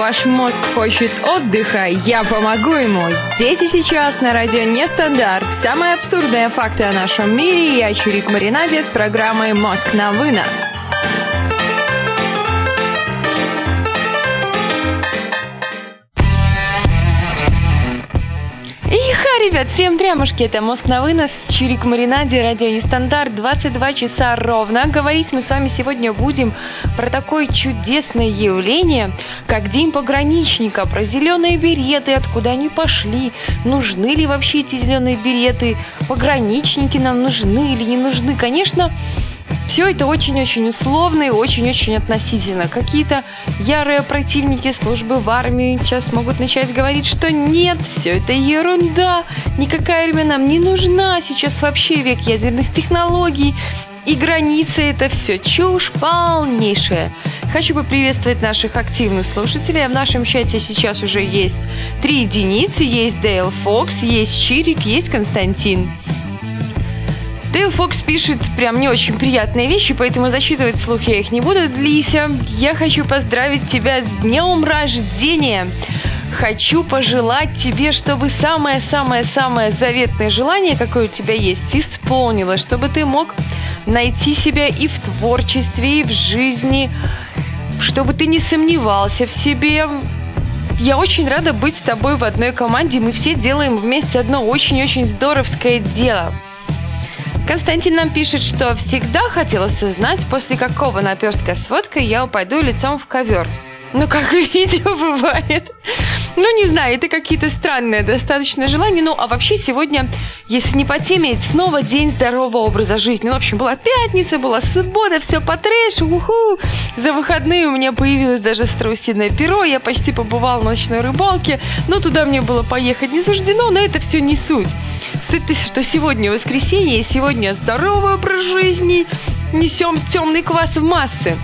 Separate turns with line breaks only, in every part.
Ваш мозг хочет отдыха, я помогу ему. Здесь и сейчас на радио Нестандарт. Самые абсурдные факты о нашем мире. Я Чурик Маринаде с программой «Мозг на вынос». Ребят, всем прямушки, это «Мозг на вынос», Чирик Маринаде, радио Нестандарт, 22 часа ровно. Говорить мы с вами сегодня будем про такое чудесное явление, как День пограничника, про зеленые береты, откуда они пошли, нужны ли вообще эти зеленые береты, пограничники нам нужны или не нужны. Конечно, все это очень-очень условно и очень-очень относительно. Какие-то ярые противники службы в армии сейчас могут начать говорить, что нет, все это ерунда, никакая армия нам не нужна, сейчас вообще век ядерных технологий, и границы это все чушь полнейшая. Хочу поприветствовать наших активных слушателей. В нашем чате сейчас уже есть три единицы. Есть Дейл Фокс, есть Чирик, есть Константин. Дейл Фокс пишет прям не очень приятные вещи, поэтому засчитывать слух я их не буду. Лися, я хочу поздравить тебя с днем рождения. Хочу пожелать тебе, чтобы самое-самое-самое заветное желание, какое у тебя есть, исполнилось, чтобы ты мог найти себя и в творчестве, и в жизни, чтобы ты не сомневался в себе. Я очень рада быть с тобой в одной команде. Мы все делаем вместе одно очень-очень здоровское дело. Константин нам пишет, что всегда хотелось узнать, после какого наперстка с водкой я упаду лицом в ковер. Ну, как видео бывает. Ну, не знаю, это какие-то странные достаточно желания. Ну, а вообще сегодня, если не по теме, снова день здорового образа жизни. Ну, в общем, была пятница, была суббота, все по трэшу, уху. За выходные у меня появилось даже страусиное перо, я почти побывал на ночной рыбалке, но туда мне было поехать не суждено, но это все не суть. Суть что сегодня воскресенье, и сегодня здоровый образ жизни, несем темный квас в массы.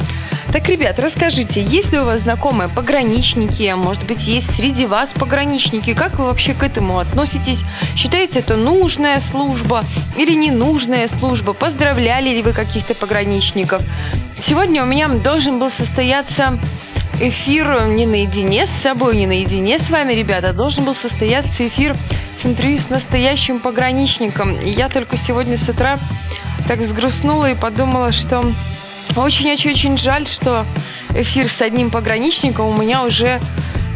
Так, ребят, расскажите, есть ли у вас знакомые пограничники, может быть, есть среди вас пограничники, как вы вообще к этому относитесь? Считаете это нужная служба или ненужная служба? Поздравляли ли вы каких-то пограничников? Сегодня у меня должен был состояться эфир не наедине с собой, не наедине с вами, ребята, должен был состояться эфир с интервью с настоящим пограничником. И я только сегодня с утра так взгрустнула и подумала, что очень-очень-очень жаль, что эфир с одним пограничником у меня уже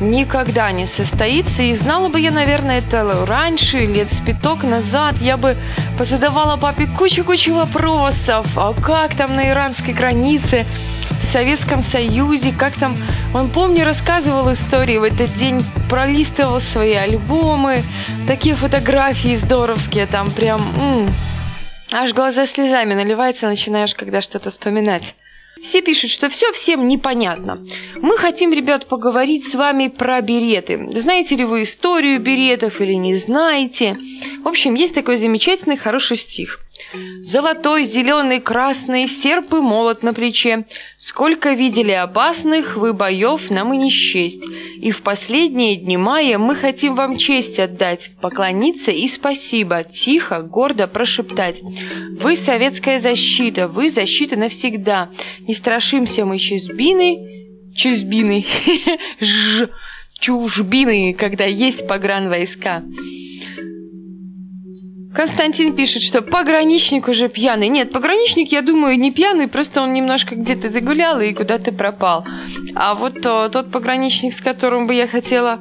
никогда не состоится. И знала бы я, наверное, это раньше, лет с назад, я бы позадавала папе кучу-кучу вопросов. А как там на иранской границе? В Советском Союзе, как там, он, помню, рассказывал истории в этот день, пролистывал свои альбомы, такие фотографии здоровские, там прям, м-м, аж глаза слезами наливаются, начинаешь когда что-то вспоминать. Все пишут, что все всем непонятно. Мы хотим, ребят, поговорить с вами про береты. Знаете ли вы историю беретов или не знаете? В общем, есть такой замечательный хороший стих – Золотой, зеленый, красный, серп и молот на плече. Сколько видели опасных вы боев нам и не счесть. И в последние дни мая мы хотим вам честь отдать, поклониться и спасибо, тихо, гордо прошептать. Вы советская защита, вы защита навсегда. Не страшимся мы чужбины, чужбины, чужбины, когда есть погран войска. Константин пишет, что пограничник уже пьяный. Нет, пограничник, я думаю, не пьяный, просто он немножко где-то загулял и куда-то пропал. А вот то, тот пограничник, с которым бы я хотела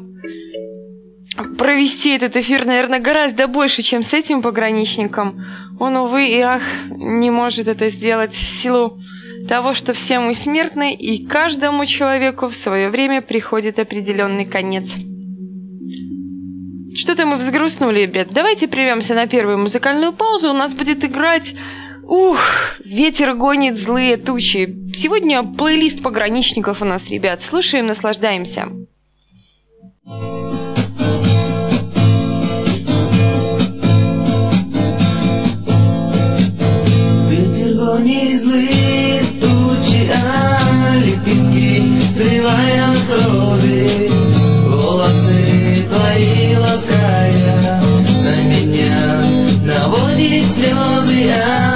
провести этот эфир, наверное, гораздо больше, чем с этим пограничником. Он, увы и ах, не может это сделать в силу того, что все мы смертны, и каждому человеку в свое время приходит определенный конец. Что-то мы взгрустнули, ребят. Давайте прервемся на первую музыкальную паузу. У нас будет играть... Ух, ветер гонит злые тучи. Сегодня плейлист пограничников у нас, ребят. Слушаем, наслаждаемся.
Ветер гонит злые тучи, а лепестки срывая с розы, меня наводит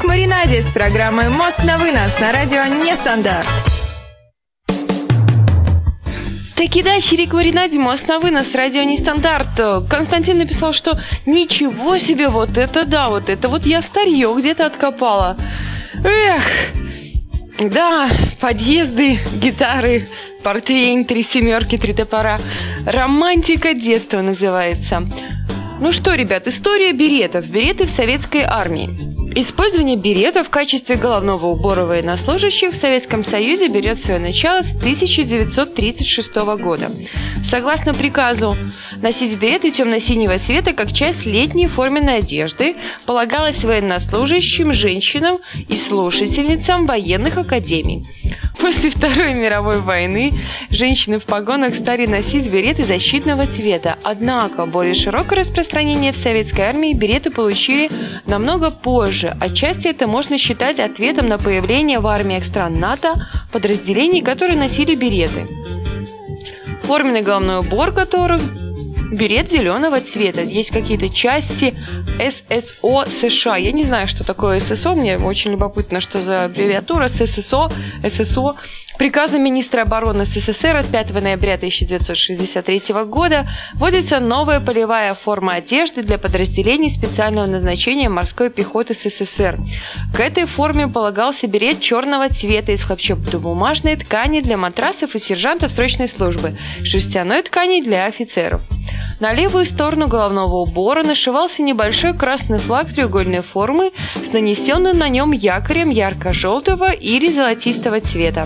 Чирик Маринаде с программой «Мост на вынос» на радио «Нестандарт». Таки да, Чирик Маринаде, мост на вынос, радио Нестандарт. Константин написал, что ничего себе, вот это да, вот это вот я старье где-то откопала. Эх, да, подъезды, гитары, портвейн, три семерки, три топора. Романтика детства называется. Ну что, ребят, история беретов. Береты в советской армии. Использование берета в качестве головного убора военнослужащих в Советском Союзе берет свое начало с 1936 года. Согласно приказу, носить береты темно-синего цвета как часть летней форменной одежды полагалось военнослужащим, женщинам и слушательницам военных академий. После Второй мировой войны женщины в погонах стали носить береты защитного цвета. Однако более широкое распространение в советской армии береты получили намного позже. Отчасти это можно считать ответом на появление в армиях стран НАТО подразделений, которые носили береты. Форменный головной убор которых берет зеленого цвета. Есть какие-то части ССО США. Я не знаю, что такое ССО. Мне очень любопытно, что за аббревиатура ССО, ССО. Приказом министра обороны СССР от 5 ноября 1963 года вводится новая полевая форма одежды для подразделений специального назначения морской пехоты СССР. К этой форме полагался берет черного цвета из хлопчатобумажной ткани для матрасов и сержантов срочной службы, шерстяной ткани для офицеров. На левую сторону головного убора нашивался небольшой красный флаг треугольной формы с нанесенным на нем якорем ярко-желтого или золотистого цвета.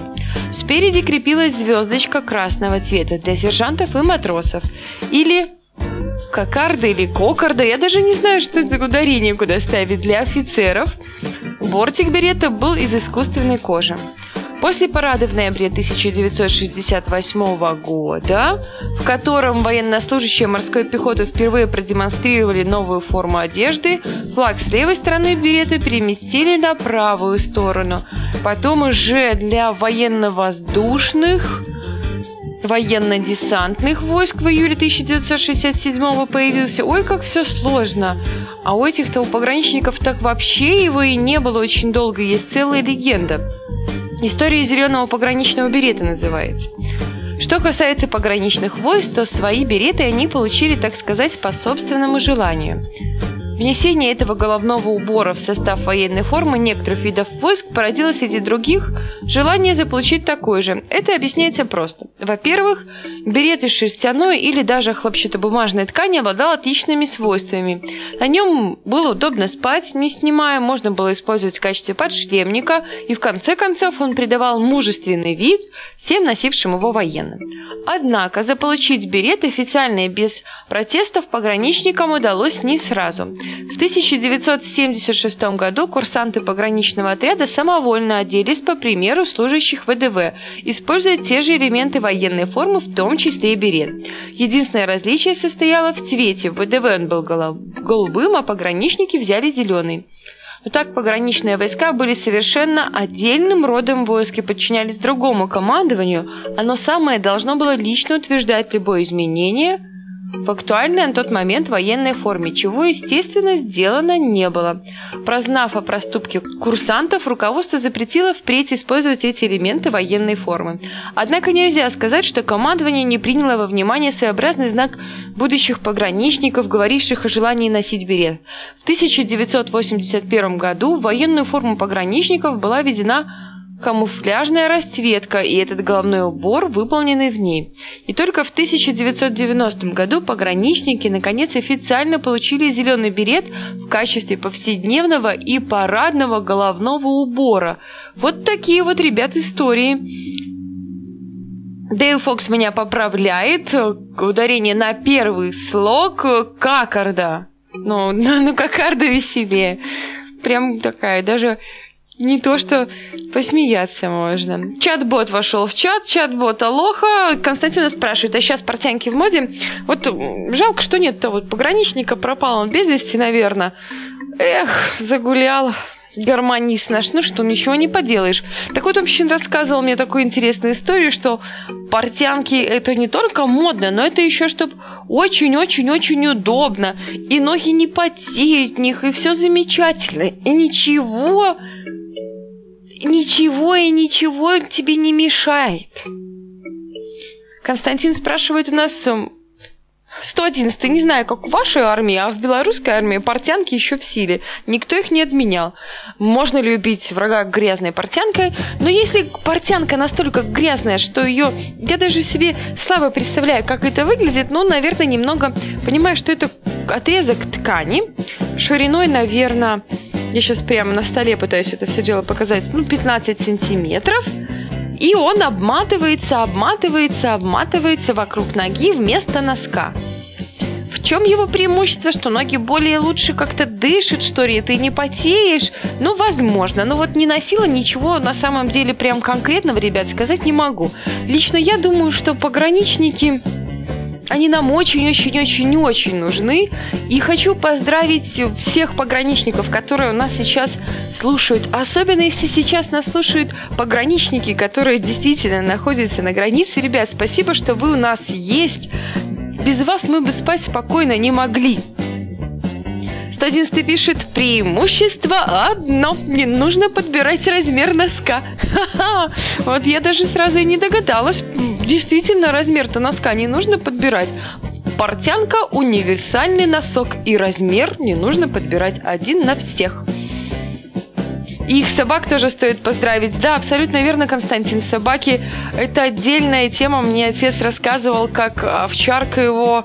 Спереди крепилась звездочка красного цвета для сержантов и матросов. Или кокарда или кокарда, я даже не знаю, что это ударение куда ставить для офицеров. Бортик берета был из искусственной кожи. После парада в ноябре 1968 года, в котором военнослужащие морской пехоты впервые продемонстрировали новую форму одежды, флаг с левой стороны берета переместили на правую сторону. Потом уже для военно-воздушных военно-десантных войск в июле 1967 появился. Ой, как все сложно. А у этих-то у пограничников так вообще его и не было очень долго. Есть целая легенда. История зеленого пограничного берета называется. Что касается пограничных войск, то свои береты они получили, так сказать, по собственному желанию. Внесение этого головного убора в состав военной формы некоторых видов войск породило среди других желание заполучить такой же. Это объясняется просто. Во-первых, берет из шерстяной или даже хлопчатобумажной ткани обладал отличными свойствами. На нем было удобно спать, не снимая, можно было использовать в качестве подшлемника, и в конце концов он придавал мужественный вид всем носившим его военным. Однако заполучить берет официально и без протестов пограничникам удалось не сразу. В 1976 году курсанты пограничного отряда самовольно оделись по примеру служащих ВДВ, используя те же элементы военной формы, в том числе и берет. Единственное различие состояло в цвете. В ВДВ он был голубым, а пограничники взяли зеленый. Но так пограничные войска были совершенно отдельным родом войск и подчинялись другому командованию, оно самое должно было лично утверждать любое изменение – в актуальной на тот момент военной форме, чего, естественно, сделано не было. Прознав о проступке курсантов, руководство запретило впредь использовать эти элементы военной формы. Однако нельзя сказать, что командование не приняло во внимание своеобразный знак будущих пограничников, говоривших о желании носить берет. В 1981 году в военную форму пограничников была введена камуфляжная расцветка и этот головной убор, выполненный в ней. И только в 1990 году пограничники наконец официально получили зеленый берет в качестве повседневного и парадного головного убора. Вот такие вот, ребят, истории. Дейл Фокс меня поправляет. Ударение на первый слог какарда. Ну, ну кокарда веселее. Прям такая, даже не то, что посмеяться можно. Чат-бот вошел в чат, чат-бот Алоха. Константин нас спрашивает, а сейчас портянки в моде? Вот жалко, что нет того вот пограничника, пропал он без вести, наверное. Эх, загулял гармонист наш, ну что, ничего не поделаешь. Так вот, общин рассказывал мне такую интересную историю, что портянки это не только модно, но это еще, чтобы очень-очень-очень удобно, и ноги не потеют них, и все замечательно, и ничего ничего и ничего тебе не мешает. Константин спрашивает у нас 111 не знаю, как в вашей армии, а в белорусской армии портянки еще в силе. Никто их не отменял. Можно ли убить врага грязной портянкой? Но если портянка настолько грязная, что ее... Я даже себе слабо представляю, как это выглядит, но, наверное, немного понимаю, что это отрезок ткани шириной, наверное, я сейчас прямо на столе пытаюсь это все дело показать. Ну, 15 сантиметров. И он обматывается, обматывается, обматывается вокруг ноги вместо носка. В чем его преимущество, что ноги более лучше как-то дышат, что ли, ты не потеешь? Ну, возможно. Но вот не носила ничего на самом деле прям конкретного, ребят, сказать не могу. Лично я думаю, что пограничники они нам очень-очень-очень-очень нужны. И хочу поздравить всех пограничников, которые у нас сейчас слушают. Особенно, если сейчас нас слушают пограничники, которые действительно находятся на границе. Ребят, спасибо, что вы у нас есть. Без вас мы бы спать спокойно не могли. 111 пишет, преимущество одно, не нужно подбирать размер носка. Ха-ха, вот я даже сразу и не догадалась. Действительно, размер-то носка не нужно подбирать. Портянка – универсальный носок, и размер не нужно подбирать один на всех. И их собак тоже стоит поздравить. Да, абсолютно верно, Константин. Собаки – это отдельная тема. Мне отец рассказывал, как овчарка его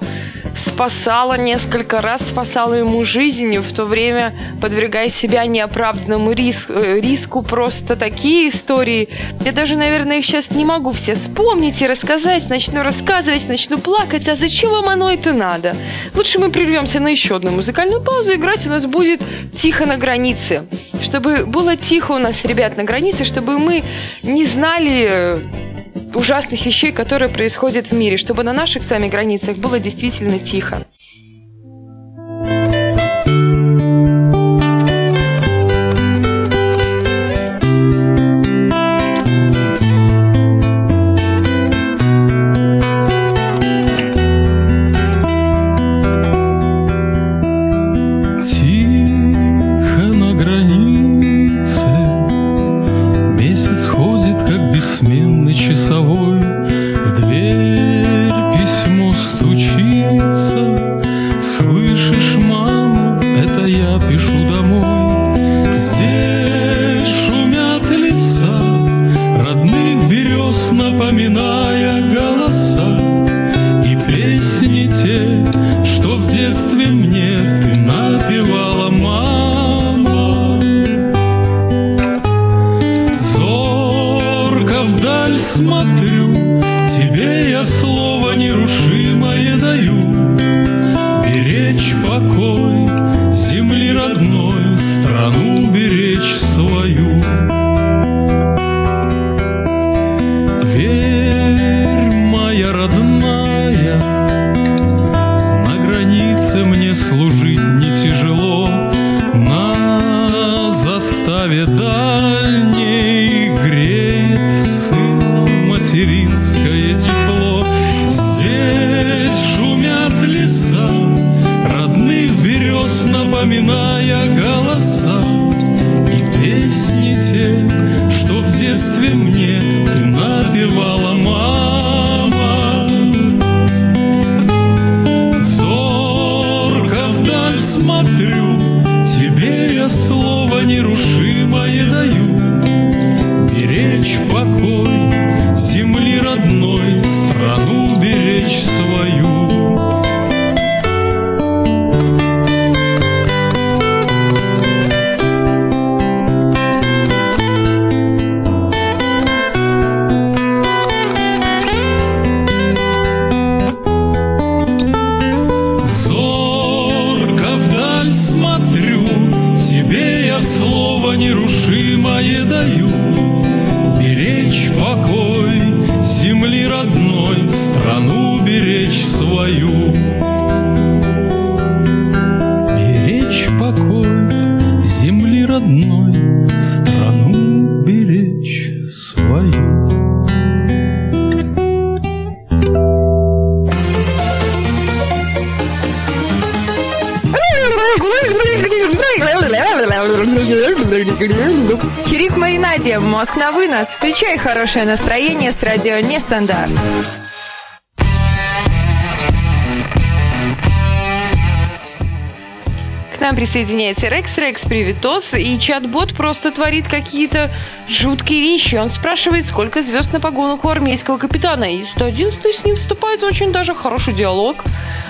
спасала несколько раз, спасала ему жизнь, в то время подвергая себя неоправданному риск, э, риску. Просто такие истории. Я даже, наверное, их сейчас не могу все вспомнить и рассказать. Начну рассказывать, начну плакать. А зачем вам оно это надо? Лучше мы прервемся на еще одну музыкальную паузу. Играть у нас будет «Тихо на границе». Чтобы было тихо у нас, ребят, на границе, чтобы мы не знали ужасных вещей, которые происходят в мире, чтобы на наших с вами границах было действительно тихо. Включай хорошее настроение с радио Нестандарт. К нам присоединяется Рекс. Рекс, приветос. И чат-бот просто творит какие-то жуткие вещи. Он спрашивает, сколько звезд на погонах у армейского капитана. И 111 с ним вступает очень даже хороший диалог.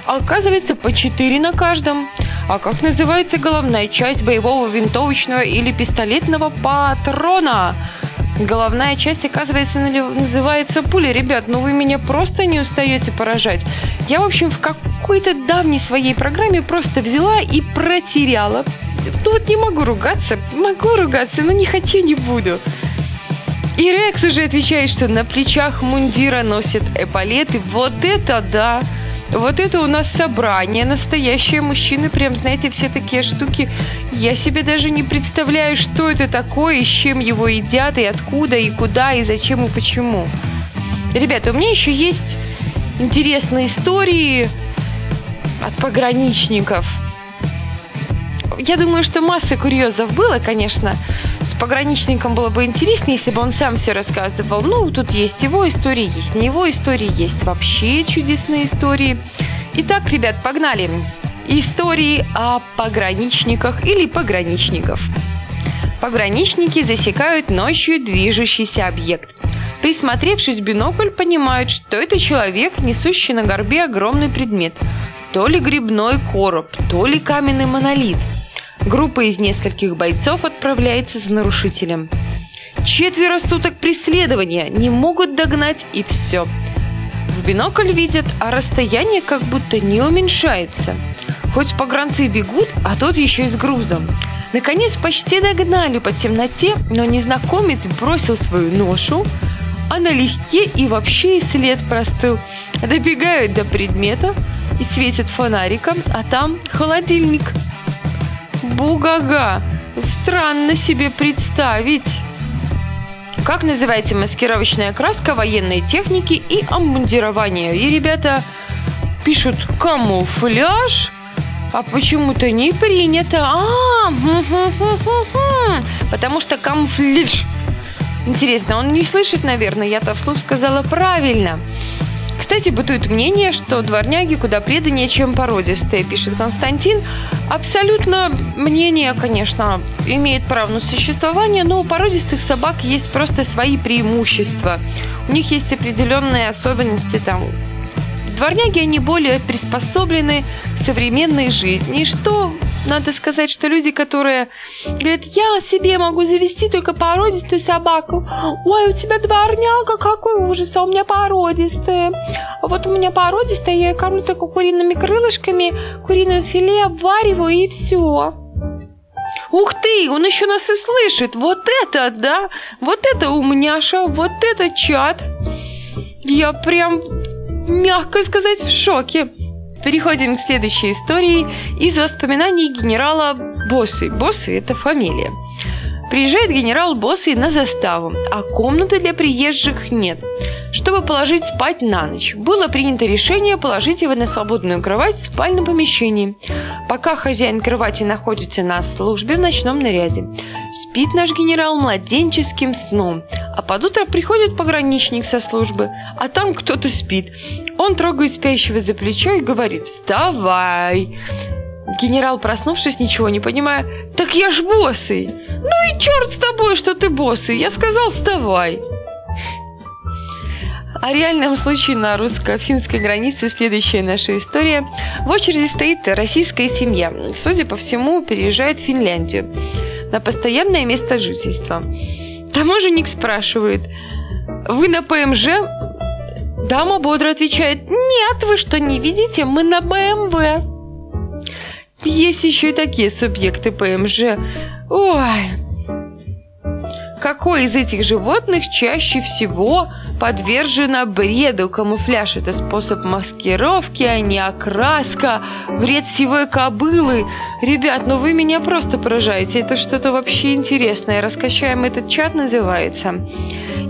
Оказывается, по 4 на каждом. А как называется головная часть боевого винтовочного или пистолетного патрона? Головная часть, оказывается, называется пуля. Ребят, ну вы меня просто не устаете поражать. Я, в общем, в какой-то давней своей программе просто взяла и протеряла. Ну вот не могу ругаться, могу ругаться, но не хочу, не буду. И Рекс уже отвечает, что на плечах мундира носит эполеты. Вот это да! Вот это у нас собрание, настоящие мужчины, прям, знаете, все такие штуки. Я себе даже не представляю, что это такое, и с чем его едят, и откуда, и куда, и зачем, и почему. Ребята, у меня еще есть интересные истории от пограничников. Я думаю, что масса курьезов было, конечно, пограничникам было бы интереснее, если бы он сам все рассказывал. Ну, тут есть его истории, есть не его истории, есть вообще чудесные истории. Итак, ребят, погнали. Истории о пограничниках или пограничников. Пограничники засекают ночью движущийся объект. Присмотревшись в бинокль, понимают, что это человек, несущий на горбе огромный предмет. То ли грибной короб, то ли каменный монолит – Группа из нескольких бойцов отправляется за нарушителем. Четверо суток преследования не могут догнать и все. В бинокль видят, а расстояние как будто не уменьшается. Хоть погранцы бегут, а тот еще и с грузом. Наконец почти догнали по темноте, но незнакомец бросил свою ношу, а налегке и вообще и след простыл. Добегают до предмета и светят фонариком, а там холодильник – Бугага! Странно себе представить. Как называется маскировочная краска военной техники и обмундирования? И ребята пишут камуфляж, а почему-то не принято. А, потому что камуфляж. Интересно, он не слышит, наверное, я-то вслух сказала правильно. Кстати, бытует мнение, что дворняги куда преданнее, чем породистые, пишет Константин. Абсолютно мнение, конечно, имеет право на существование, но у породистых собак есть просто свои преимущества. У них есть определенные особенности там Дворняги, они более приспособлены к современной жизни. Что, надо сказать, что люди, которые говорят, я себе могу завести только породистую собаку. Ой, у тебя дворняга, какой ужас, а у меня породистая. А вот у меня породистая, я ее кормлю только куриными крылышками, куриным филе обвариваю и все. Ух ты, он еще нас и слышит. Вот это, да? Вот это умняша, вот это чат. Я прям мягко сказать, в шоке. Переходим к следующей истории из воспоминаний генерала Боссы. Боссы – это фамилия. Приезжает генерал Боссы на заставу, а комнаты для приезжих нет. Чтобы положить спать на ночь, было принято решение положить его на свободную кровать в спальном помещении, пока хозяин кровати находится на службе в ночном наряде. Спит наш генерал младенческим сном, а под утро приходит пограничник со службы, а там кто-то спит. Он трогает спящего за плечо и говорит «Вставай!» Генерал, проснувшись, ничего не понимая, «Так я ж босый!» «Ну и черт с тобой, что ты босый! Я сказал, вставай!» О реальном случае на русско-финской границе следующая наша история. В очереди стоит российская семья. Судя по всему, переезжает в Финляндию на постоянное место жительства. Таможенник спрашивает, вы на ПМЖ? Дама бодро отвечает, нет, вы что, не видите, мы на БМВ. Есть еще и такие субъекты ПМЖ. Ой, какой из этих животных чаще всего подвержена бреду. Камуфляж – это способ маскировки, а не окраска. Вред сивой кобылы. Ребят, ну вы меня просто поражаете. Это что-то вообще интересное. Раскачаем этот чат называется.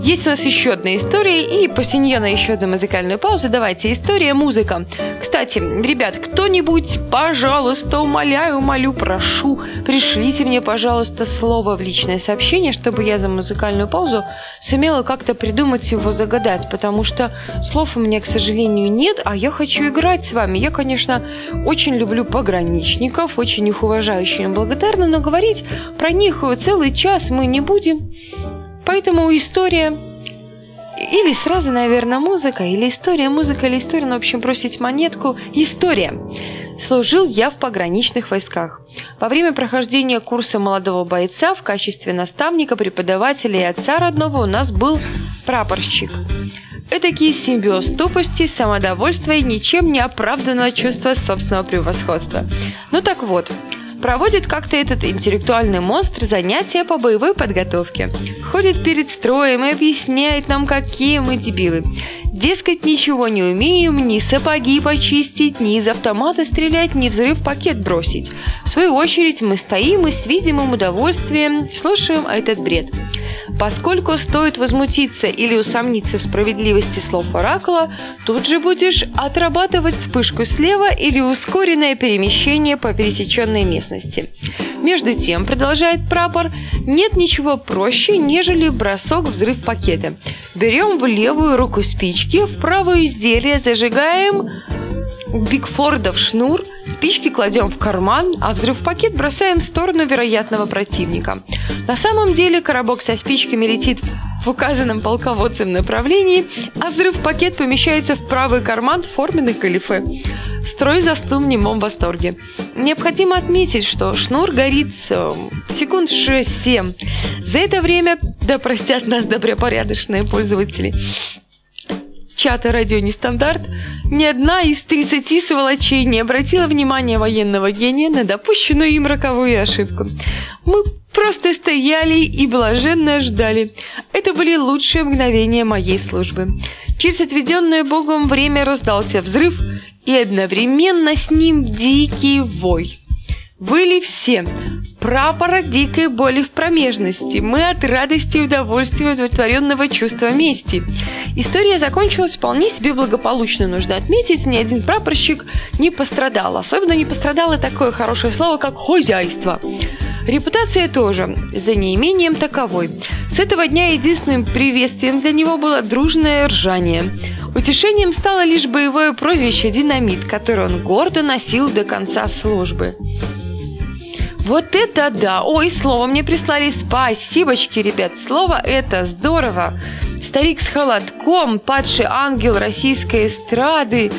Есть у нас еще одна история, и после нее на еще одну музыкальную паузу. Давайте, история, музыка. Кстати, ребят, кто-нибудь, пожалуйста, умоляю, умолю, прошу, пришлите мне, пожалуйста, слово в личное сообщение, чтобы я за музыкальную паузу сумела как-то придумать его загадать, потому что слов у меня, к сожалению, нет, а я хочу играть с вами. Я, конечно, очень люблю пограничников, очень их уважаю, очень благодарна, но говорить про них целый час мы не будем. Поэтому история или сразу, наверное, музыка, или история, музыка, или история, ну, в общем, бросить монетку. История. Служил я в пограничных войсках. Во время прохождения курса молодого бойца в качестве наставника, преподавателя и отца родного у нас был прапорщик. Этакий симбиоз тупости, самодовольства и ничем не оправданного чувства собственного превосходства. Ну так вот, Проводит как-то этот интеллектуальный монстр занятия по боевой подготовке. Ходит перед строем и объясняет нам, какие мы дебилы. Дескать, ничего не умеем, ни сапоги почистить, ни из автомата стрелять, ни взрыв пакет бросить. В свою очередь мы стоим и с видимым удовольствием слушаем этот бред. Поскольку стоит возмутиться или усомниться в справедливости слов оракула, тут же будешь отрабатывать вспышку слева или ускоренное перемещение по пересеченной местности. Между тем, продолжает прапор, нет ничего проще, нежели бросок взрыв пакета. Берем в левую руку спички, в правую изделие зажигаем Бигфордов шнур, спички кладем в карман, а взрыв-пакет бросаем в сторону вероятного противника. На самом деле коробок со спичками летит в указанном полководцем направлении, а взрыв-пакет помещается в правый карман форменной калифе. Строй застыл в немом восторге. Необходимо отметить, что шнур горит э, секунд 6-7. За это время, да простят нас добропорядочные пользователи, чата «Радио Нестандарт», ни одна из 30 сволочей не обратила внимания военного гения на допущенную им роковую ошибку. Мы просто стояли и блаженно ждали. Это были лучшие мгновения моей службы. Через отведенное Богом время раздался взрыв, и одновременно с ним дикий вой. Были все. Прапора дикой боли в промежности. Мы от радости и удовольствия удовлетворенного чувства мести. История закончилась вполне себе благополучно, нужно отметить. Ни один прапорщик не пострадал. Особенно не пострадало такое хорошее слово, как «хозяйство». Репутация тоже, за неимением таковой. С этого дня единственным приветствием для него было дружное ржание. Утешением стало лишь боевое прозвище «Динамит», которое он гордо носил до конца службы. Вот это да! Ой, слово мне прислали. Спасибочки, ребят. Слово это здорово. Старик с холодком, падший ангел российской эстрады.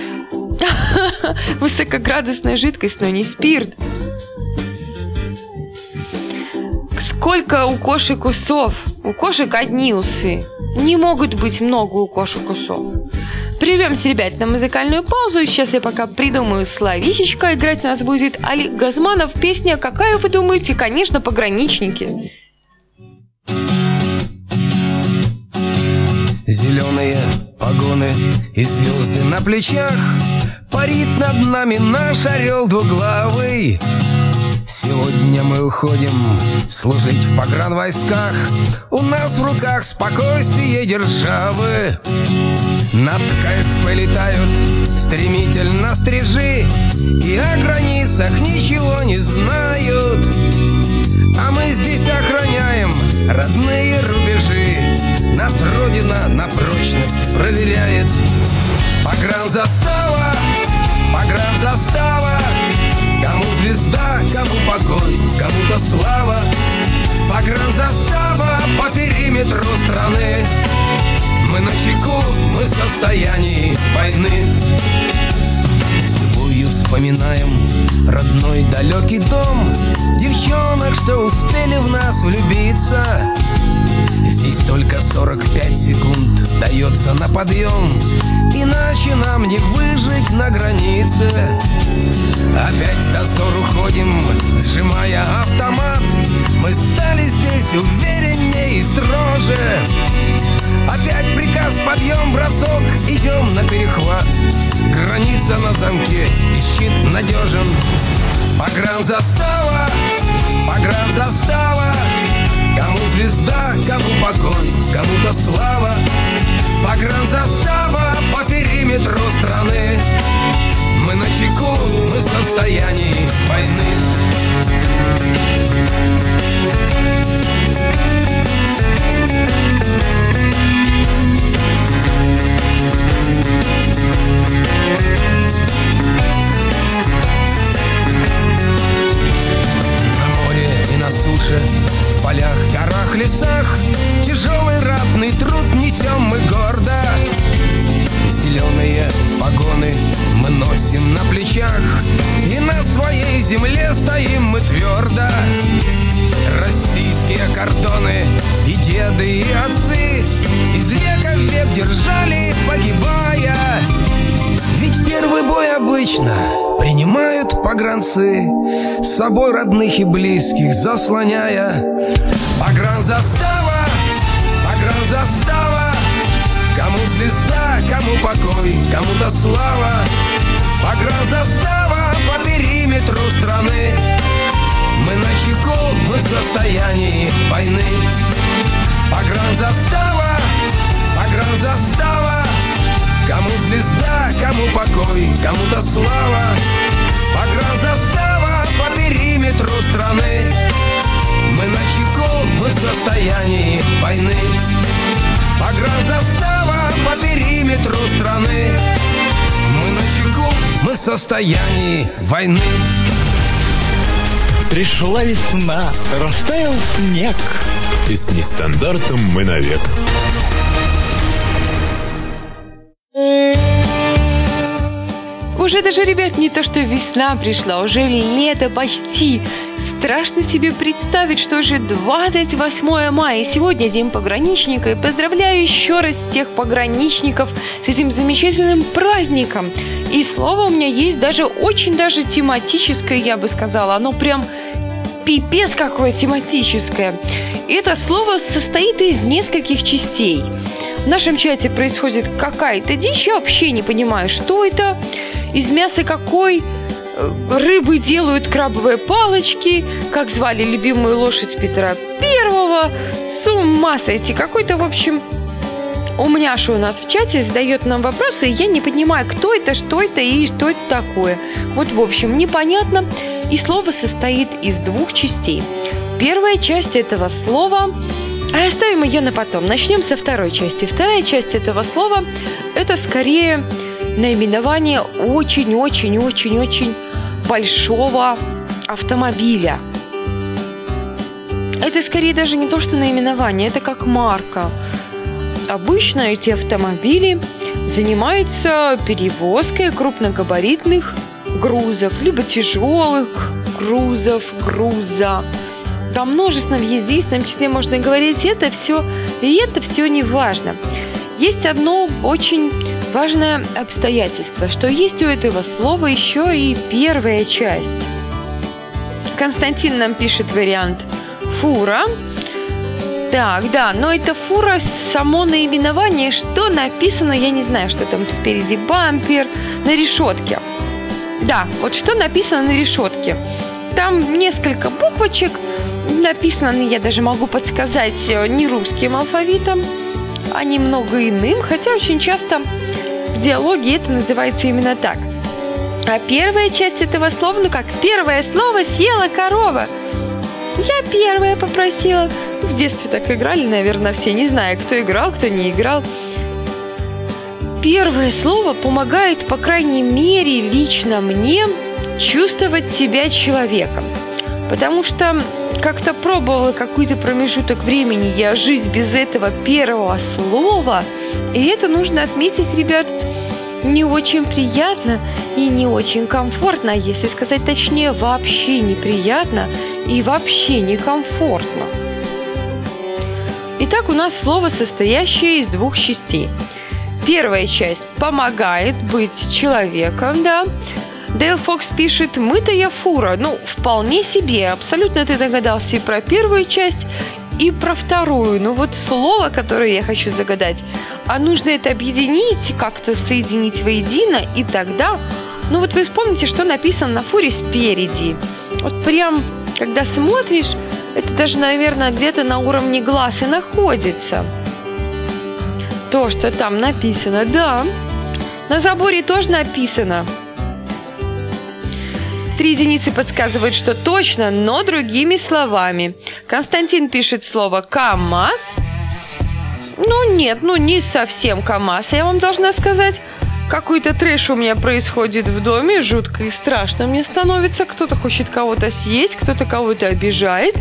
Высокоградусная жидкость, но не спирт. Сколько у кошек усов? У кошек одни усы. Не могут быть много у кошек усов. Прервемся, ребят, на музыкальную паузу. Сейчас я пока придумаю словечечко. Играть у нас будет Олег Газманов. Песня «Какая вы думаете?» Конечно, «Пограничники».
Зеленые погоны и звезды на плечах Парит над нами наш орел двуглавый Сегодня мы уходим служить в погранвойсках. У нас в руках спокойствие державы. Над КСП летают стремительно стрижи И о границах ничего не знают. А мы здесь охраняем родные рубежи. Нас Родина на прочность проверяет. Погранзастава, погранзастава звезда, кому покой, кому-то слава. Погранзастава по периметру страны. Мы на чеку, мы в состоянии войны. С любовью вспоминаем родной далекий дом. Девчонок, что успели в нас влюбиться Здесь только 45 секунд. Дается на подъем Иначе нам не выжить на границе. Опять дозор уходим, сжимая автомат. Мы стали здесь увереннее и строже. Опять приказ подъем браток, идем на перехват. Граница на замке и щит надежен. Погран застава, погран застава звезда, кому покой, кому-то слава. Погран застава по периметру страны. Мы на чеку, мы в состоянии войны. Суше, в полях, горах, лесах. Тяжелый ратный труд несем мы гордо. Зеленые погоны мы носим на плечах. И на своей земле стоим мы твердо. Российские кордоны и деды, и отцы Из века в век держали, погибая. Ведь первый бой обычно принимают погранцы С собой родных и близких заслоняя Погранзастава, погранзастава. Кому звезда, кому покой, кому-то слава Погранзастава по периметру страны. Мы на чеку, мы в состоянии войны. Погранзастава, погранзастава. Кому звезда, кому покой, кому-то слава Погранзастава по периметру страны Мы на чеку, мы в состоянии войны. Погранзастава по периметру страны. Мы на чеку, мы в состоянии войны.
Пришла весна, растаял снег.
И с нестандартом мы навек.
Уже даже, ребят, не то что весна пришла, уже лето почти. Страшно себе представить, что уже 28 мая, сегодня День пограничника, и поздравляю еще раз всех пограничников с этим замечательным праздником. И слово у меня есть даже очень даже тематическое, я бы сказала. Оно прям пипец какое тематическое. Это слово состоит из нескольких частей. В нашем чате происходит какая-то дичь, я вообще не понимаю, что это. Из мяса какой рыбы делают крабовые палочки, как звали любимую лошадь Петра Первого. С ума сойти. Какой-то, в общем, умняша у нас в чате задает нам вопросы, и я не понимаю, кто это, что это и что это такое. Вот, в общем, непонятно. И слово состоит из двух частей. Первая часть этого слова а оставим ее на потом. Начнем со второй части. Вторая часть этого слова – это скорее наименование очень-очень-очень-очень большого автомобиля. Это скорее даже не то, что наименование, это как марка. Обычно эти автомобили занимаются перевозкой крупногабаритных грузов, либо тяжелых грузов, груза. Во множественном единственном числе можно говорить это все, и это все не важно. Есть одно очень важное обстоятельство, что есть у этого слова еще и первая часть. Константин нам пишет вариант «фура». Так, да, но это фура, само наименование, что написано, я не знаю, что там спереди, бампер, на решетке. Да, вот что написано на решетке. Там несколько буквочек, написано, я даже могу подсказать, э, не русским алфавитом, а немного иным, хотя очень часто диалоге это называется именно так. А первая часть этого слова, ну как, первое слово съела корова. Я первая попросила. В детстве так играли, наверное, все. Не знаю, кто играл, кто не играл. Первое слово помогает, по крайней мере, лично мне чувствовать себя человеком. Потому что как-то пробовала какой-то промежуток времени я жить без этого первого слова, и это нужно отметить, ребят, не очень приятно и не очень комфортно, если сказать точнее, вообще неприятно и вообще некомфортно. Итак, у нас слово, состоящее из двух частей. Первая часть помогает быть человеком, да, Дейл Фокс пишет «Мытая фура». Ну, вполне себе. Абсолютно ты догадался и про первую часть, и про вторую. Ну вот слово, которое я хочу загадать, а нужно это объединить, как-то соединить воедино, и тогда... Ну вот вы вспомните, что написано на фуре спереди. Вот прям, когда смотришь, это даже, наверное, где-то на уровне глаз и находится. То, что там написано, да. На заборе тоже написано. Три единицы подсказывают, что точно, но другими словами. Константин пишет слово «КамАЗ». Ну нет, ну не совсем КамАЗ, я вам должна сказать. Какой-то трэш у меня происходит в доме, жутко и страшно мне становится. Кто-то хочет кого-то съесть, кто-то кого-то обижает.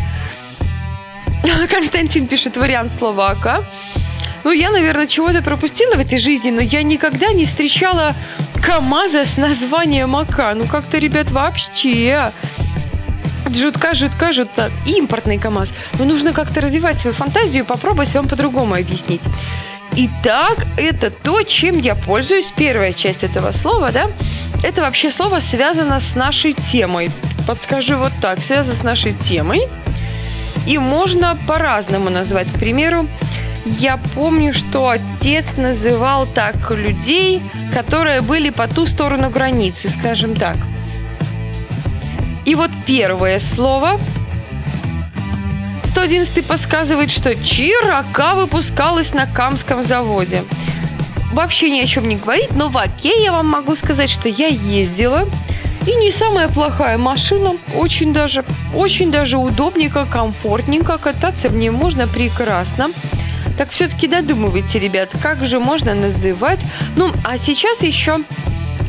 Константин пишет вариант слова «АК». Ну, я, наверное, чего-то пропустила в этой жизни, но я никогда не встречала КамАЗа с названием АК. Ну, как-то, ребят, вообще... Жутко, жутко, жутко. Импортный КамАЗ. Но нужно как-то развивать свою фантазию и попробовать вам по-другому объяснить. Итак, это то, чем я пользуюсь. Первая часть этого слова, да, это вообще слово связано с нашей темой. Подскажу вот так, связано с нашей темой. И можно по-разному назвать. К примеру, я помню, что отец называл так людей, которые были по ту сторону границы, скажем так. И вот первое слово 111 подсказывает, что Чирака выпускалась на Камском заводе. Вообще ни о чем не говорит, но в Оке я вам могу сказать, что я ездила. И не самая плохая машина, очень даже, очень даже удобненько, комфортненько, кататься в ней можно прекрасно. Так все-таки додумывайте, ребят, как же можно называть. Ну, а сейчас еще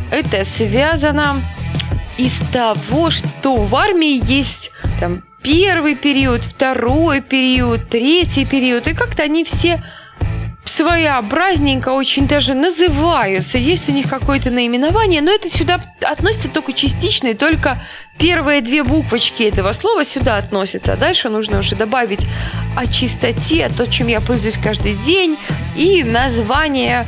это связано из того, что в армии есть там первый период, второй период, третий период, и как-то они все своеобразненько очень даже называются. Есть у них какое-то наименование, но это сюда относится только частично, и только первые две буквочки этого слова сюда относятся. А дальше нужно уже добавить о чистоте, то, чем я пользуюсь каждый день, и название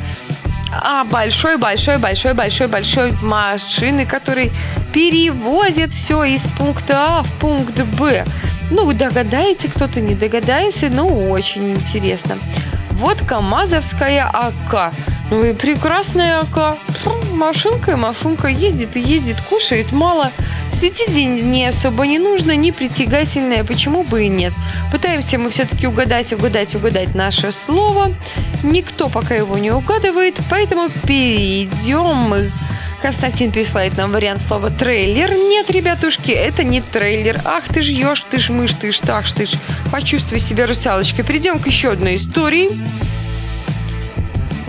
а большой, большой, большой, большой, большой машины, который перевозит все из пункта А в пункт Б. Ну, вы кто-то не догадается, но очень интересно. Вот КамАЗовская АК. Ну и прекрасная АК. Машинка и машинка ездит и ездит, кушает мало. Светить не особо не нужно, не притягательное, почему бы и нет. Пытаемся мы все-таки угадать, угадать, угадать наше слово. Никто пока его не угадывает, поэтому перейдем мы Константин присылает нам вариант слова трейлер. Нет, ребятушки, это не трейлер. Ах ты ж ешь, ты ж мышь, ты ж так, ты ж. Почувствуй себя русалочкой. Перейдем к еще одной истории.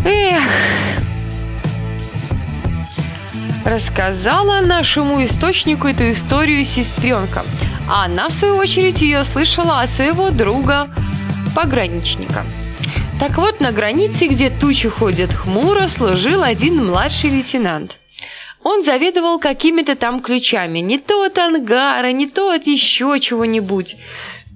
Эх. Рассказала нашему источнику эту историю сестренка. А она, в свою очередь, ее слышала от своего друга пограничника. Так вот, на границе, где тучи ходят хмуро, служил один младший лейтенант – он заведовал какими-то там ключами, не то от ангара, не то от еще чего-нибудь.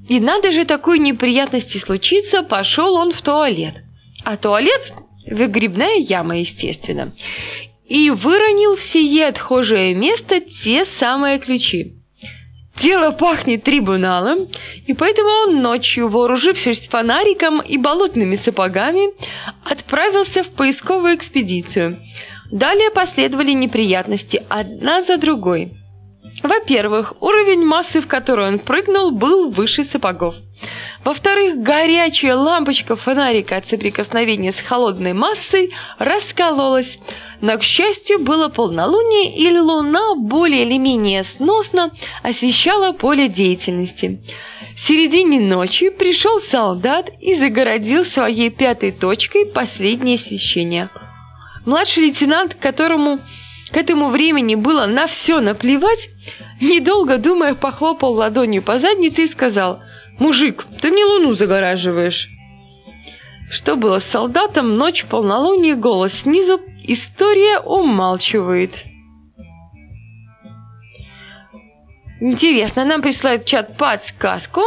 И надо же такой неприятности случиться, пошел он в туалет. А туалет – выгребная яма, естественно. И выронил в сие отхожее место те самые ключи. Дело пахнет трибуналом, и поэтому он ночью, вооружившись фонариком и болотными сапогами, отправился в поисковую экспедицию – Далее последовали неприятности, одна за другой. Во-первых, уровень массы, в которую он прыгнул, был выше сапогов. Во-вторых, горячая лампочка фонарика от соприкосновения с холодной массой раскололась. Но, к счастью, было полнолуние, и луна более или менее сносно освещала поле деятельности. В середине ночи пришел солдат и загородил своей пятой точкой последнее освещение – Младший лейтенант, которому к этому времени было на все наплевать, недолго думая, похлопал ладонью по заднице и сказал «Мужик, ты мне луну загораживаешь». Что было с солдатом, ночь, полнолуние, голос снизу, история умалчивает. Интересно, нам присылают чат подсказку.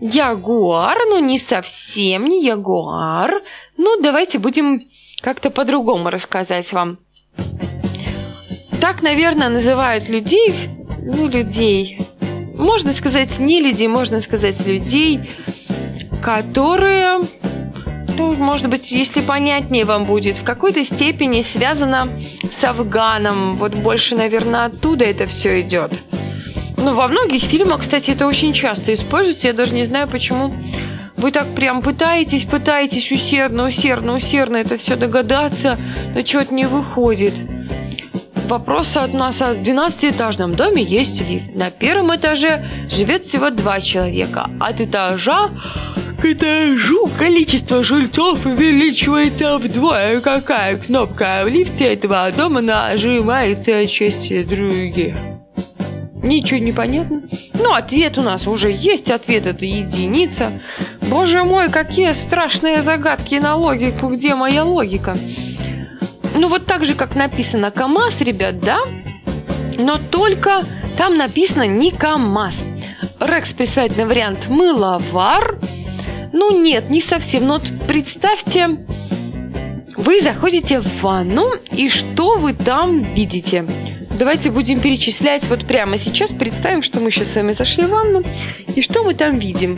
Ягуар, ну, не совсем не ягуар. Ну, давайте будем как-то по-другому рассказать вам. Так, наверное, называют людей, ну, людей, можно сказать, не людей, можно сказать, людей, которые, ну, может быть, если понятнее вам будет, в какой-то степени связано с Афганом. Вот больше, наверное, оттуда это все идет. Ну, во многих фильмах, кстати, это очень часто используется. Я даже не знаю, почему вы так прям пытаетесь, пытаетесь усердно, усердно, усердно это все догадаться, но что-то не выходит. Вопрос от нас о 12-этажном доме есть лифт. На первом этаже живет всего два человека. От этажа к этажу количество жильцов увеличивается вдвое. Какая кнопка в лифте этого дома нажимается части других? Ничего не понятно. Ну, ответ у нас уже есть. Ответ это единица. Боже мой, какие страшные загадки на логику. Где моя логика? Ну, вот так же, как написано КАМАЗ, ребят, да? Но только там написано не КАМАЗ. Рекс писательный вариант мыловар. Ну, нет, не совсем. Но вот представьте, вы заходите в ванну, и что вы там видите? Давайте будем перечислять вот прямо сейчас. Представим, что мы сейчас с вами зашли в ванну. И что мы там видим?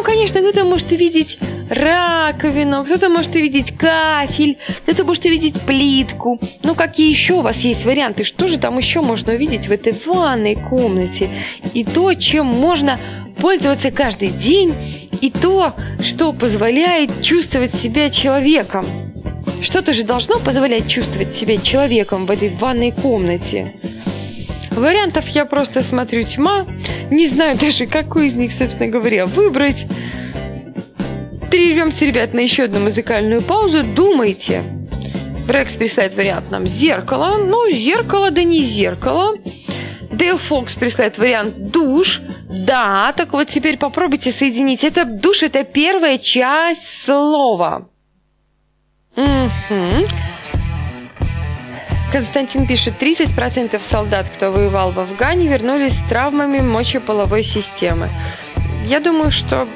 Там, конечно, кто-то может увидеть раковину, кто-то может увидеть кафель, кто-то может увидеть плитку. Ну, какие еще у вас есть варианты? Что же там еще можно увидеть в этой ванной комнате? И то, чем можно пользоваться каждый день, и то, что позволяет чувствовать себя человеком. Что-то же должно позволять чувствовать себя человеком в этой ванной комнате. Вариантов я просто смотрю тьма. Не знаю даже, какой из них, собственно говоря, выбрать. Прервемся, ребят, на еще одну музыкальную паузу. Думайте. Брекс присылает вариант нам зеркало. Ну, зеркало, да не зеркало. Дейл Фокс присылает вариант душ. Да, так вот теперь попробуйте соединить. Это душ, это первая часть слова. Угу. Константин пишет, 30% солдат, кто воевал в Афгане, вернулись с травмами мочеполовой системы. Я думаю, что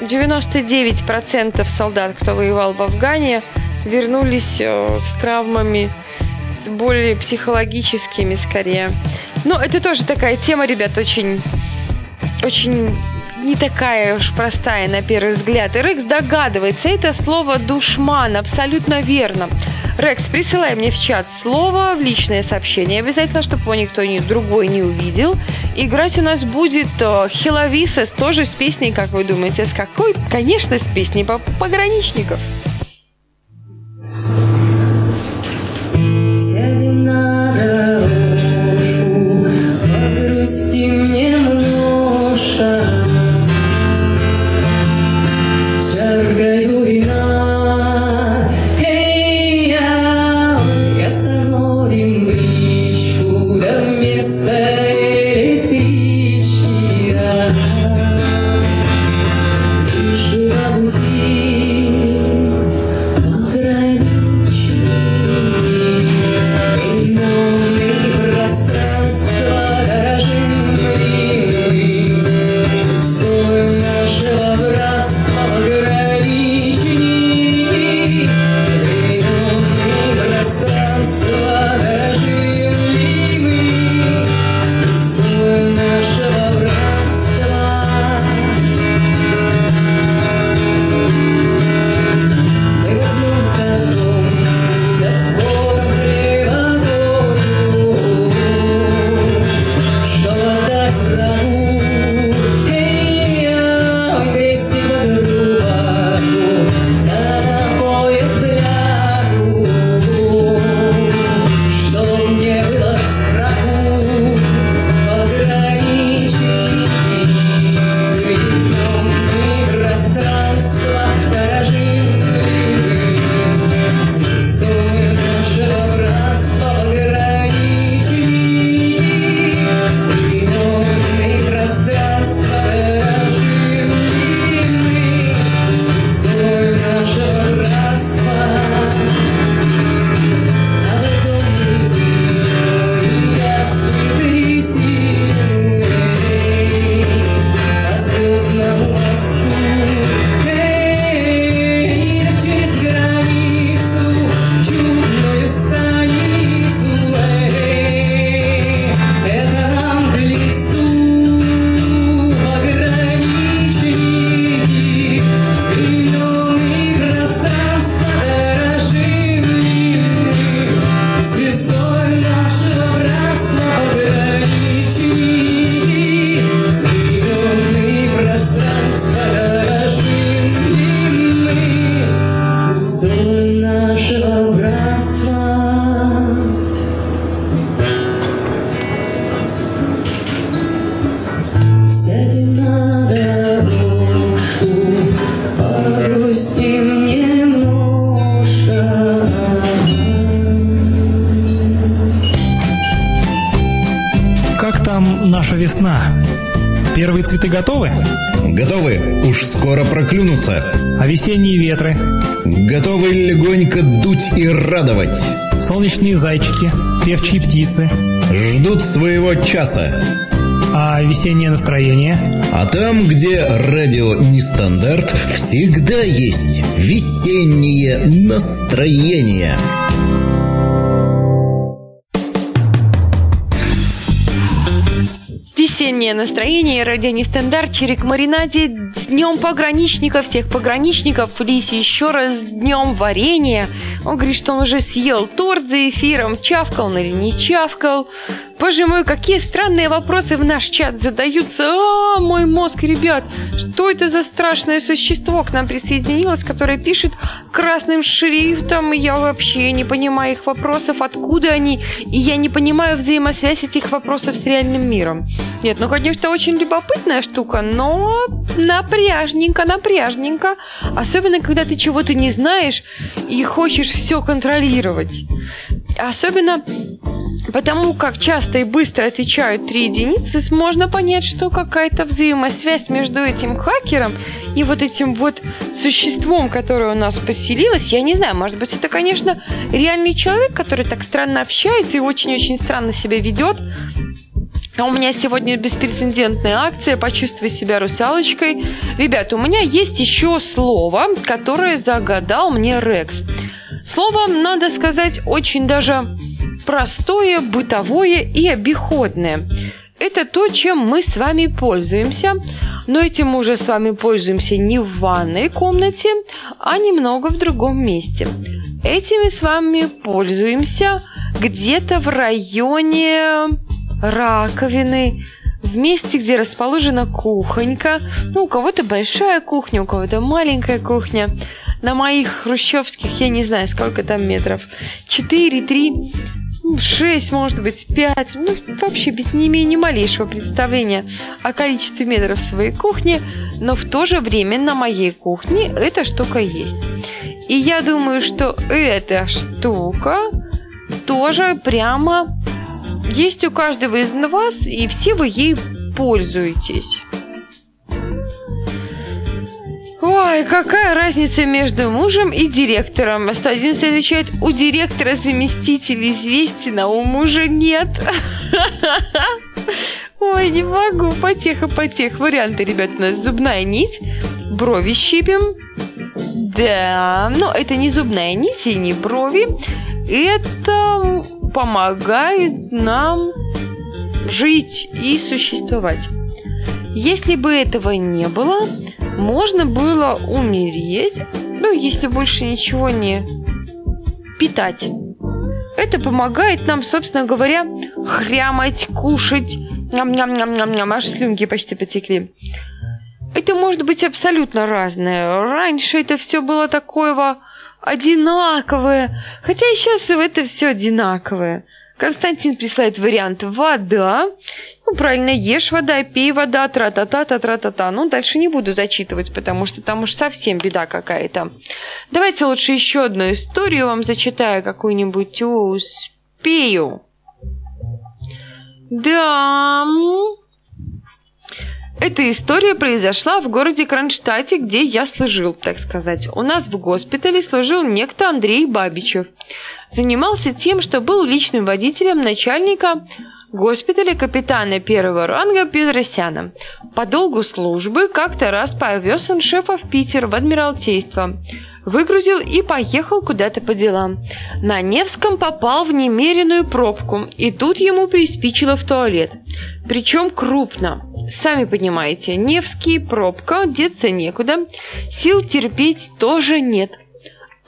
99% солдат, кто воевал в Афгане, вернулись э, с травмами более психологическими скорее. Но это тоже такая тема, ребят, очень, очень не такая уж простая на первый взгляд. И Рекс догадывается, это слово «душман» абсолютно верно. Рекс, присылай мне в чат слово, в личное сообщение. Обязательно, чтобы его никто ни другой не увидел. Играть у нас будет Хиловисес, тоже с песней, как вы думаете, с какой? Конечно, с песней по пограничников.
И
радовать.
Солнечные зайчики, певчие птицы.
Ждут своего часа.
А весеннее настроение?
А там, где радио нестандарт, всегда есть весеннее настроение.
Весеннее настроение, радио нестандарт, Чирик Маринаде, днем пограничника, всех пограничников, Лисе еще раз днем варенья. Он говорит, что он уже съел торт за эфиром, чавкал он или не чавкал. Боже мой, какие странные вопросы в наш чат задаются. А, мой мозг, ребят, что это за страшное существо к нам присоединилось, которое пишет красным шрифтом? Я вообще не понимаю их вопросов, откуда они, и я не понимаю взаимосвязь этих вопросов с реальным миром. Нет, ну, конечно, очень любопытная штука, но напряжненько, напряжненько. Особенно, когда ты чего-то не знаешь и хочешь все контролировать. Особенно Потому как часто и быстро отвечают три единицы, можно понять, что какая-то взаимосвязь между этим хакером и вот этим вот существом, которое у нас поселилось. Я не знаю, может быть, это, конечно, реальный человек, который так странно общается и очень-очень странно себя ведет. А у меня сегодня беспрецедентная акция «Почувствуй себя русалочкой». Ребята, у меня есть еще слово, которое загадал мне Рекс. Слово, надо сказать, очень даже простое, бытовое и обиходное. Это то, чем мы с вами пользуемся, но этим мы уже с вами пользуемся не в ванной комнате, а немного в другом месте. Этим мы с вами пользуемся где-то в районе раковины, в месте, где расположена кухонька. Ну, у кого-то большая кухня, у кого-то маленькая кухня. На моих хрущевских, я не знаю, сколько там метров, 4, 3, 6, может быть, 5. Ну, вообще без не имея ни малейшего представления о количестве метров своей кухни, но в то же время на моей кухне эта штука есть. И я думаю, что эта штука тоже прямо есть у каждого из вас, и все вы ей пользуетесь. Ой, какая разница между мужем и директором? 111 отвечает, у директора заместитель известен, а у мужа нет. Ой, не могу, потеха, потех. Варианты, ребят, у нас зубная нить, брови щипим. Да, но это не зубная нить и не брови. Это помогает нам жить и существовать. Если бы этого не было, можно было умереть, ну, если больше ничего не питать. Это помогает нам, собственно говоря, хрямать, кушать. Ням-ням-ням-ням-ням, аж слюнки почти потекли. Это может быть абсолютно разное. Раньше это все было такое одинаковое. Хотя и сейчас это все одинаковое. Константин присылает вариант вода. Ну, правильно, ешь вода, пей вода, тра-та-та, тра-та-та. Ну, дальше не буду зачитывать, потому что там уж совсем беда какая-то. Давайте лучше еще одну историю вам зачитаю, какую-нибудь успею. Да. Эта история произошла в городе Кронштадте, где я служил, так сказать. У нас в госпитале служил некто Андрей Бабичев. Занимался тем, что был личным водителем начальника госпиталя капитана первого ранга Петросяна. По долгу службы как-то раз повез он шефа в Питер в Адмиралтейство. Выгрузил и поехал куда-то по делам. На Невском попал в немеренную пробку, и тут ему приспичило в туалет. Причем крупно. Сами понимаете, Невский, пробка, деться некуда, сил терпеть тоже нет.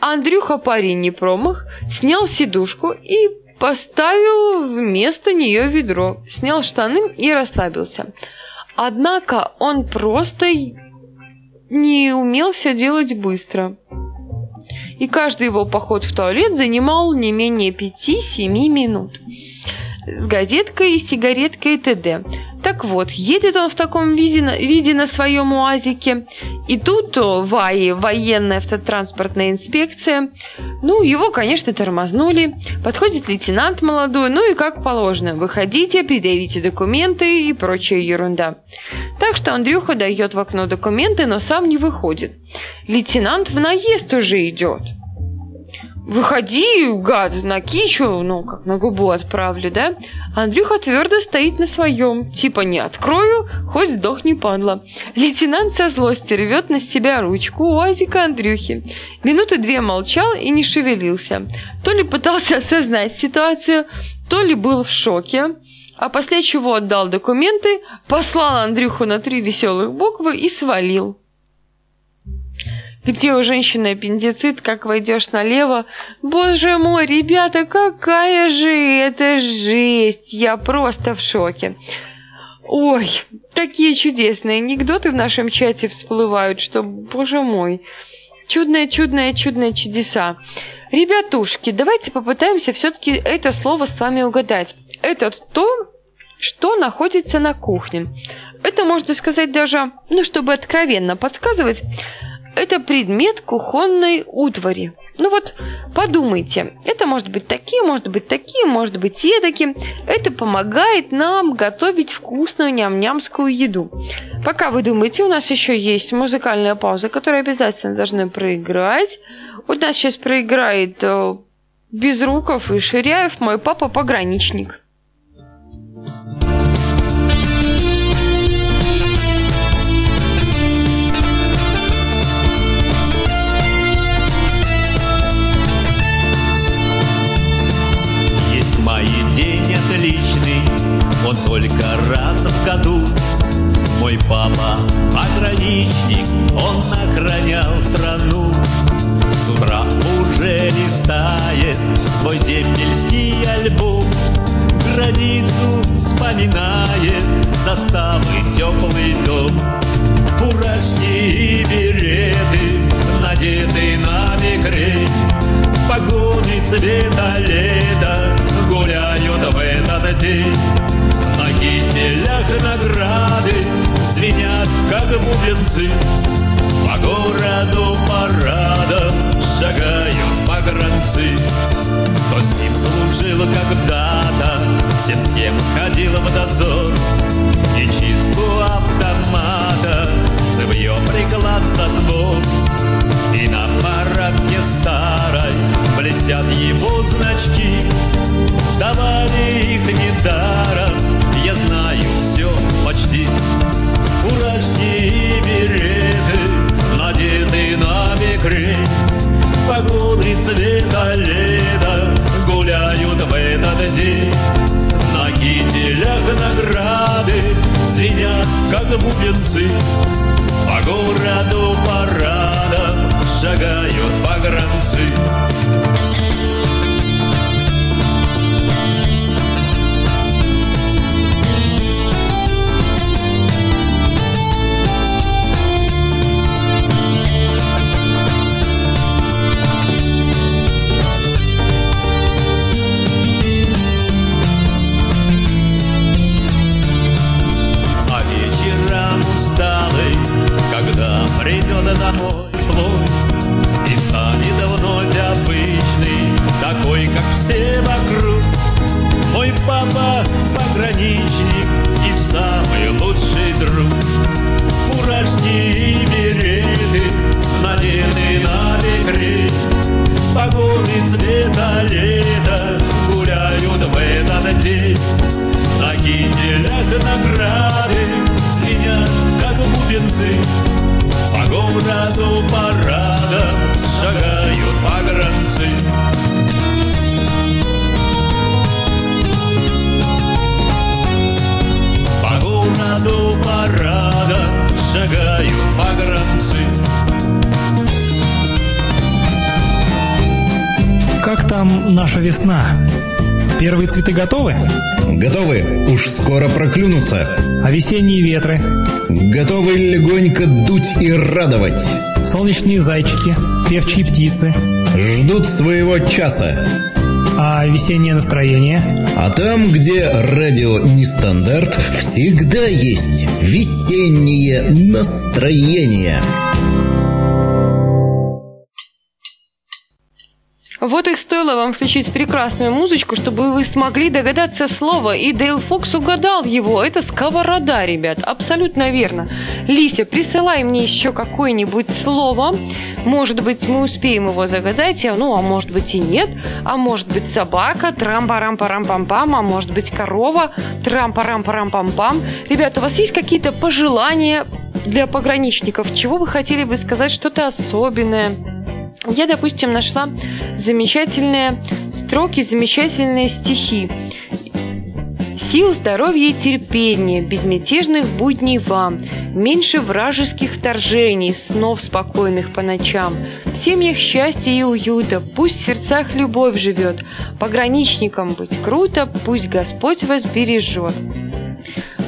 Андрюха парень не промах, снял сидушку и поставил вместо нее ведро, снял штаны и расслабился. Однако он просто не умел все делать быстро и каждый его поход в туалет занимал не менее 5-7 минут. С газеткой, сигареткой и т.д. Так вот, едет он в таком виде, виде на своем УАЗике, и тут ВАИ, военная автотранспортная инспекция, ну, его, конечно, тормознули, подходит лейтенант молодой, ну и как положено, выходите, предъявите документы и прочая ерунда. Так что Андрюха дает в окно документы, но сам не выходит. Лейтенант в наезд уже идет. Выходи, гад, на кичу, ну, как на губу отправлю, да? Андрюха твердо стоит на своем, типа не открою, хоть сдохни, падла. Лейтенант со злости рвет на себя ручку УАЗика Андрюхи. Минуты две молчал и не шевелился. То ли пытался осознать ситуацию, то ли был в шоке, а после чего отдал документы, послал Андрюху на три веселых буквы и свалил. Где у женщины аппендицит, как войдешь налево? Боже мой, ребята, какая же это жесть! Я просто в шоке. Ой, такие чудесные анекдоты в нашем чате всплывают, что, боже мой, чудные, чудные, чудные чудеса. Ребятушки, давайте попытаемся все-таки это слово с вами угадать. Это то, что находится на кухне. Это можно сказать даже, ну, чтобы откровенно подсказывать, это предмет кухонной утвари. Ну вот, подумайте, это может быть такие, может быть такие, может быть те такие. Это помогает нам готовить вкусную ням-нямскую еду. Пока вы думаете, у нас еще есть музыкальная пауза, которую обязательно должны проиграть. У нас сейчас проиграет э, Безруков и Ширяев, мой папа пограничник.
Есть папа пограничник, он охранял страну. С утра уже листает свой дембельский альбом. Границу вспоминает составы теплый дом. Фуражки и береты, надеты на бекрень. Погоны цвета лета гуляют в этот день. На кителях награды звенят, как бубенцы. По городу парадом шагают погранцы.
Наша весна? Первые цветы готовы?
Готовы? Уж скоро проклюнутся.
А весенние ветры?
Готовы легонько дуть и радовать.
Солнечные зайчики? Певчие птицы?
Ждут своего часа.
А весеннее настроение?
А там, где радио нестандарт, всегда есть весеннее настроение.
Вот и стоило вам включить прекрасную музычку, чтобы вы смогли догадаться слова, и Дейл Фокс угадал его. Это сковорода, ребят, абсолютно верно. Лися, присылай мне еще какое-нибудь слово. Может быть, мы успеем его загадать, а, ну, а может быть и нет. А может быть собака, трам-парам-парам-пам-пам, а может быть корова, трам-парам-парам-пам-пам. Ребят, у вас есть какие-то пожелания для пограничников? Чего вы хотели бы сказать? Что-то особенное? Я, допустим, нашла замечательные строки, замечательные стихи. Сил, здоровья и терпения, безмятежных будней вам, меньше вражеских вторжений, снов спокойных по ночам, в семьях счастья и уюта, пусть в сердцах любовь живет, пограничникам быть круто, пусть Господь вас бережет.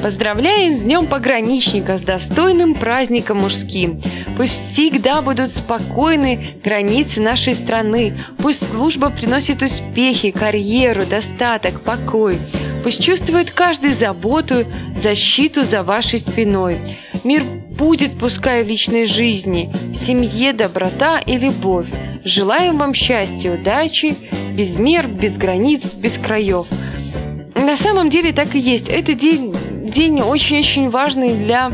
Поздравляем с Днем Пограничника, с достойным праздником мужским. Пусть всегда будут спокойны границы нашей страны. Пусть служба приносит успехи, карьеру, достаток, покой. Пусть чувствует каждый заботу, защиту за вашей спиной. Мир будет, пускай в личной жизни, в семье доброта и любовь. Желаем вам счастья, удачи, без мер, без границ, без краев. На самом деле так и есть. Это день, день очень-очень важный для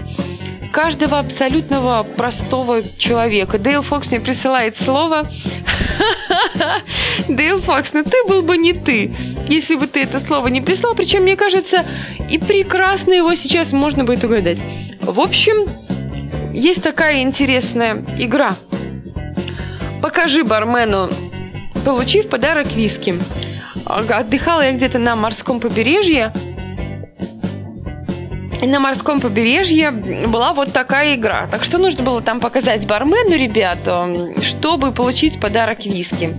каждого абсолютного простого человека. Дейл Фокс мне присылает слово. Дейл Фокс, ну ты был бы не ты, если бы ты это слово не прислал. Причем, мне кажется, и прекрасно его сейчас можно будет угадать. В общем, есть такая интересная игра. Покажи бармену, получив подарок виски. Отдыхала я где-то на морском побережье. На морском побережье была вот такая игра. Так что нужно было там показать бармену, ребята, чтобы получить подарок виски.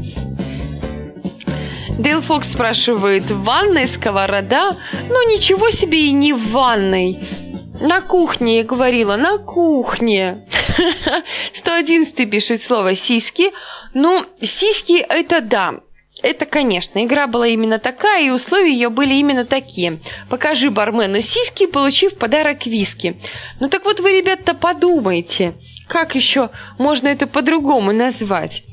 Дейл Фокс спрашивает, в сковорода? Ну, ничего себе и не в ванной. На кухне, я говорила, на кухне. 111 пишет слово «сиськи». Ну, сиськи это да. Это, конечно, игра была именно такая, и условия ее были именно такие. Покажи бармену сиськи, получив подарок виски. Ну так вот вы, ребята, подумайте, как еще можно это по-другому назвать?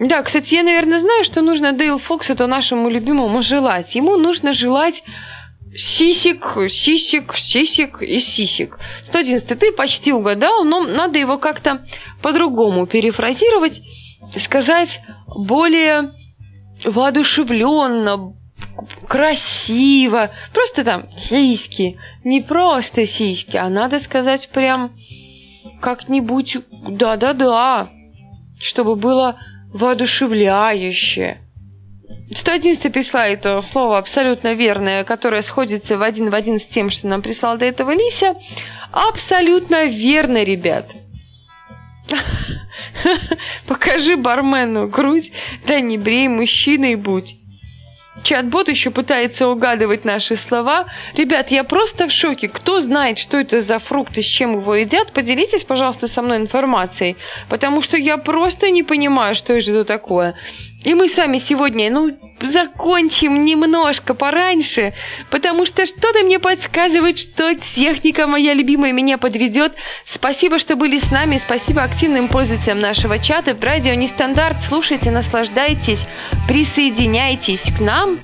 Да, кстати, я, наверное, знаю, что нужно Дейл Фоксу-то нашему любимому желать. Ему нужно желать сисик, сисик, сисик и сисик. 111 ты почти угадал, но надо его как-то по-другому перефразировать, сказать более воодушевленно, красиво. Просто там сиськи. Не просто сиськи, а надо сказать прям как-нибудь да-да-да, чтобы было воодушевляюще. 111 прислала это слово абсолютно верное, которое сходится в один в один с тем, что нам прислал до этого Лися. Абсолютно верно, ребят. Покажи бармену грудь, да не брей мужчиной будь. Чат-бот еще пытается угадывать наши слова. Ребят, я просто в шоке. Кто знает, что это за фрукт и с чем его едят, поделитесь, пожалуйста, со мной информацией. Потому что я просто не понимаю, что это такое. И мы с вами сегодня, ну, закончим немножко пораньше, потому что что-то мне подсказывает, что техника моя любимая меня подведет. Спасибо, что были с нами, спасибо активным пользователям нашего чата. Радио Нестандарт, слушайте, наслаждайтесь, присоединяйтесь к нам.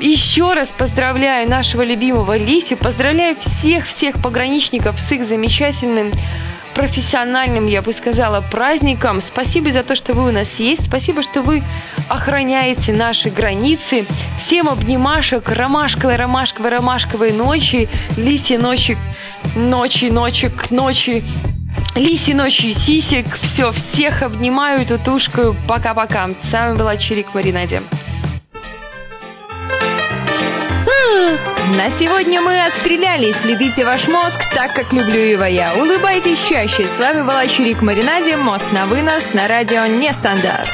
Еще раз поздравляю нашего любимого Лисю, поздравляю всех-всех пограничников с их замечательным профессиональным, я бы сказала, праздником. Спасибо за то, что вы у нас есть. Спасибо, что вы охраняете наши границы. Всем обнимашек, ромашковой, ромашковой, ромашковой ночи, лисьи ночи, ночи, ночи, к ночи, Лиси ночью сисек. Все, всех обнимаю, тутушкаю. Пока-пока. С вами была Чирик Маринаде.
На сегодня мы отстрелялись. Любите ваш мозг так, как люблю его я. Улыбайтесь чаще. С вами была Чурик Маринаде. Мост на вынос на радио Нестандарт.